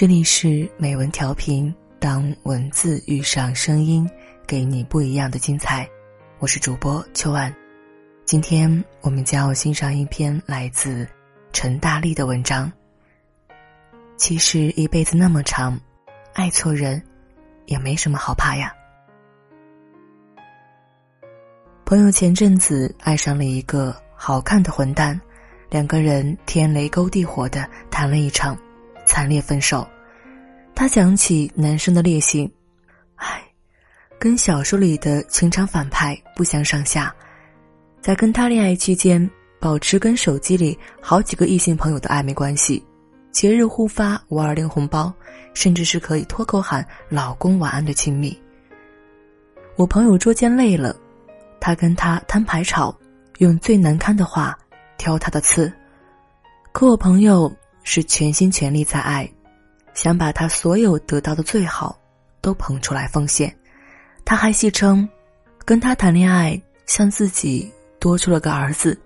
这里是美文调频，当文字遇上声音，给你不一样的精彩。我是主播秋晚，今天我们将要欣赏一篇来自陈大力的文章。其实一辈子那么长，爱错人也没什么好怕呀。朋友前阵子爱上了一个好看的混蛋，两个人天雷勾地火的谈了一场。惨烈分手，他想起男生的劣性，唉，跟小说里的情场反派不相上下。在跟他恋爱期间，保持跟手机里好几个异性朋友的暧昧关系，节日互发五二零红包，甚至是可以脱口喊“老公晚安”的亲密。我朋友捉奸累了，他跟他摊牌吵，用最难堪的话挑他的刺，可我朋友。是全心全力在爱，想把他所有得到的最好都捧出来奉献。他还戏称，跟他谈恋爱像自己多出了个儿子，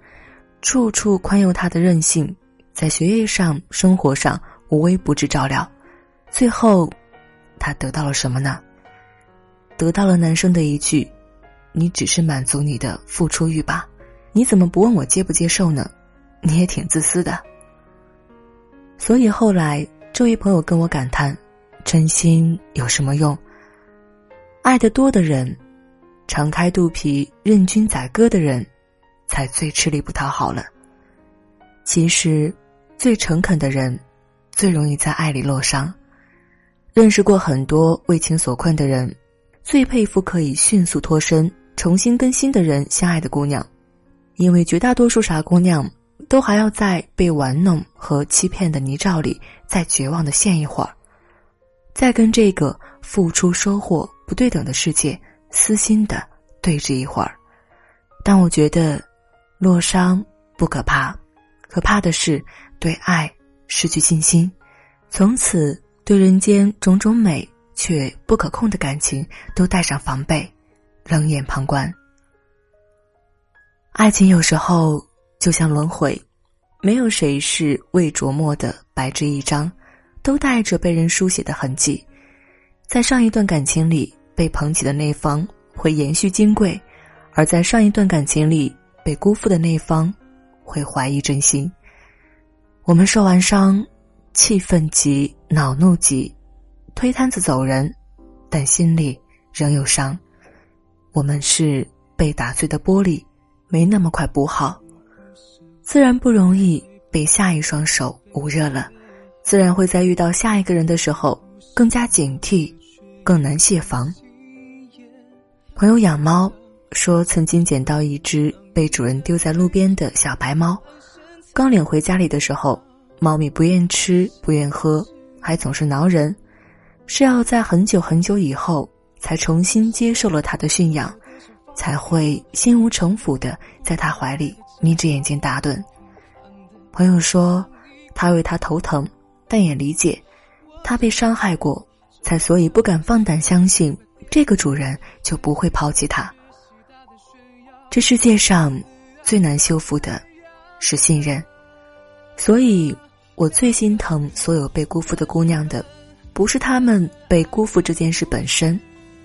处处宽宥他的任性，在学业上、生活上无微不至照料。最后，他得到了什么呢？得到了男生的一句：“你只是满足你的付出欲吧？你怎么不问我接不接受呢？你也挺自私的。”所以后来，这位朋友跟我感叹：“真心有什么用？爱得多的人，敞开肚皮任君宰割的人，才最吃力不讨好了。其实，最诚恳的人，最容易在爱里落伤。认识过很多为情所困的人，最佩服可以迅速脱身、重新跟新的人相爱的姑娘，因为绝大多数傻姑娘。”都还要在被玩弄和欺骗的泥沼里再绝望的陷一会儿，再跟这个付出收获不对等的世界私心的对峙一会儿。但我觉得，落伤不可怕，可怕的是对爱失去信心，从此对人间种种美却不可控的感情都带上防备，冷眼旁观。爱情有时候。就像轮回，没有谁是未琢磨的白纸一张，都带着被人书写的痕迹。在上一段感情里被捧起的那方会延续金贵，而在上一段感情里被辜负的那方会怀疑真心。我们受完伤，气愤极，恼怒极，推摊子走人，但心里仍有伤。我们是被打碎的玻璃，没那么快补好。自然不容易被下一双手捂热了，自然会在遇到下一个人的时候更加警惕，更难卸防。朋友养猫，说曾经捡到一只被主人丢在路边的小白猫，刚领回家里的时候，猫咪不愿吃不愿喝，还总是挠人，是要在很久很久以后才重新接受了它的驯养，才会心无城府的在它怀里。眯着眼睛打盹。朋友说，他为他头疼，但也理解，他被伤害过，才所以不敢放胆相信这个主人就不会抛弃他。这世界上最难修复的，是信任。所以，我最心疼所有被辜负的姑娘的，不是他们被辜负这件事本身，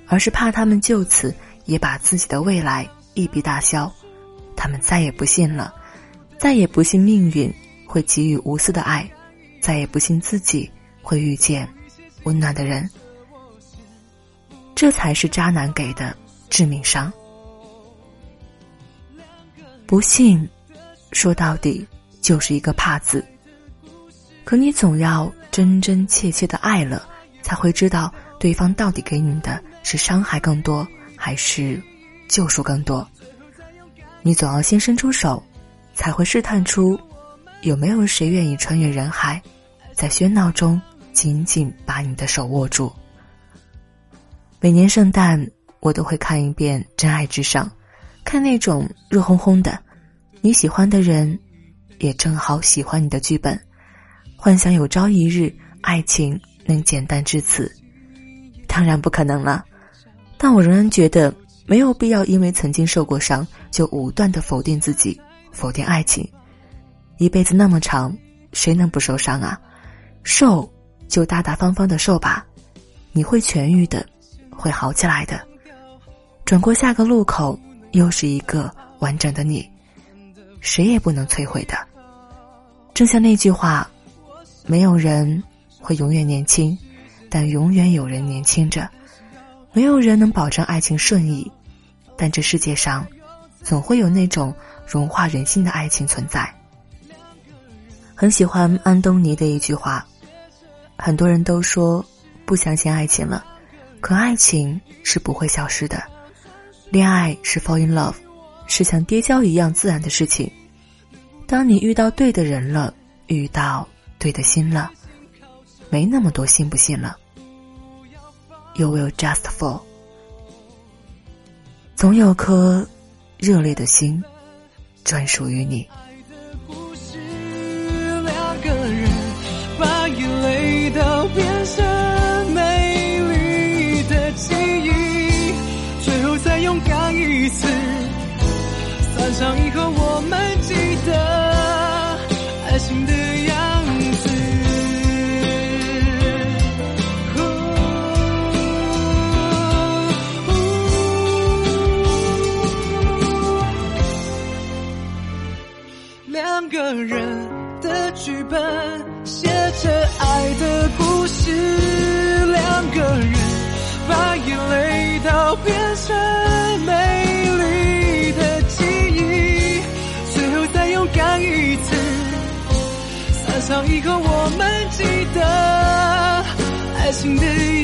而是怕他们就此也把自己的未来一笔打消。他们再也不信了，再也不信命运会给予无私的爱，再也不信自己会遇见温暖的人。这才是渣男给的致命伤。不信，说到底就是一个怕字。可你总要真真切切的爱了，才会知道对方到底给你的是伤害更多，还是救赎更多。你总要先伸出手，才会试探出有没有谁愿意穿越人海，在喧闹中紧紧把你的手握住。每年圣诞，我都会看一遍《真爱至上》，看那种热烘烘的，你喜欢的人也正好喜欢你的剧本，幻想有朝一日爱情能简单至此。当然不可能了，但我仍然觉得。没有必要因为曾经受过伤就武断的否定自己，否定爱情。一辈子那么长，谁能不受伤啊？受，就大大方方的受吧，你会痊愈的，会好起来的。转过下个路口，又是一个完整的你，谁也不能摧毁的。正像那句话，没有人会永远年轻，但永远有人年轻着。没有人能保证爱情顺意，但这世界上，总会有那种融化人心的爱情存在。很喜欢安东尼的一句话。很多人都说不相信爱情了，可爱情是不会消失的。恋爱是 fall in love，是像跌跤一样自然的事情。当你遇到对的人了，遇到对的心了，没那么多信不信了。You will just fall。总有颗热烈的心，专属于你。我们记得爱情的。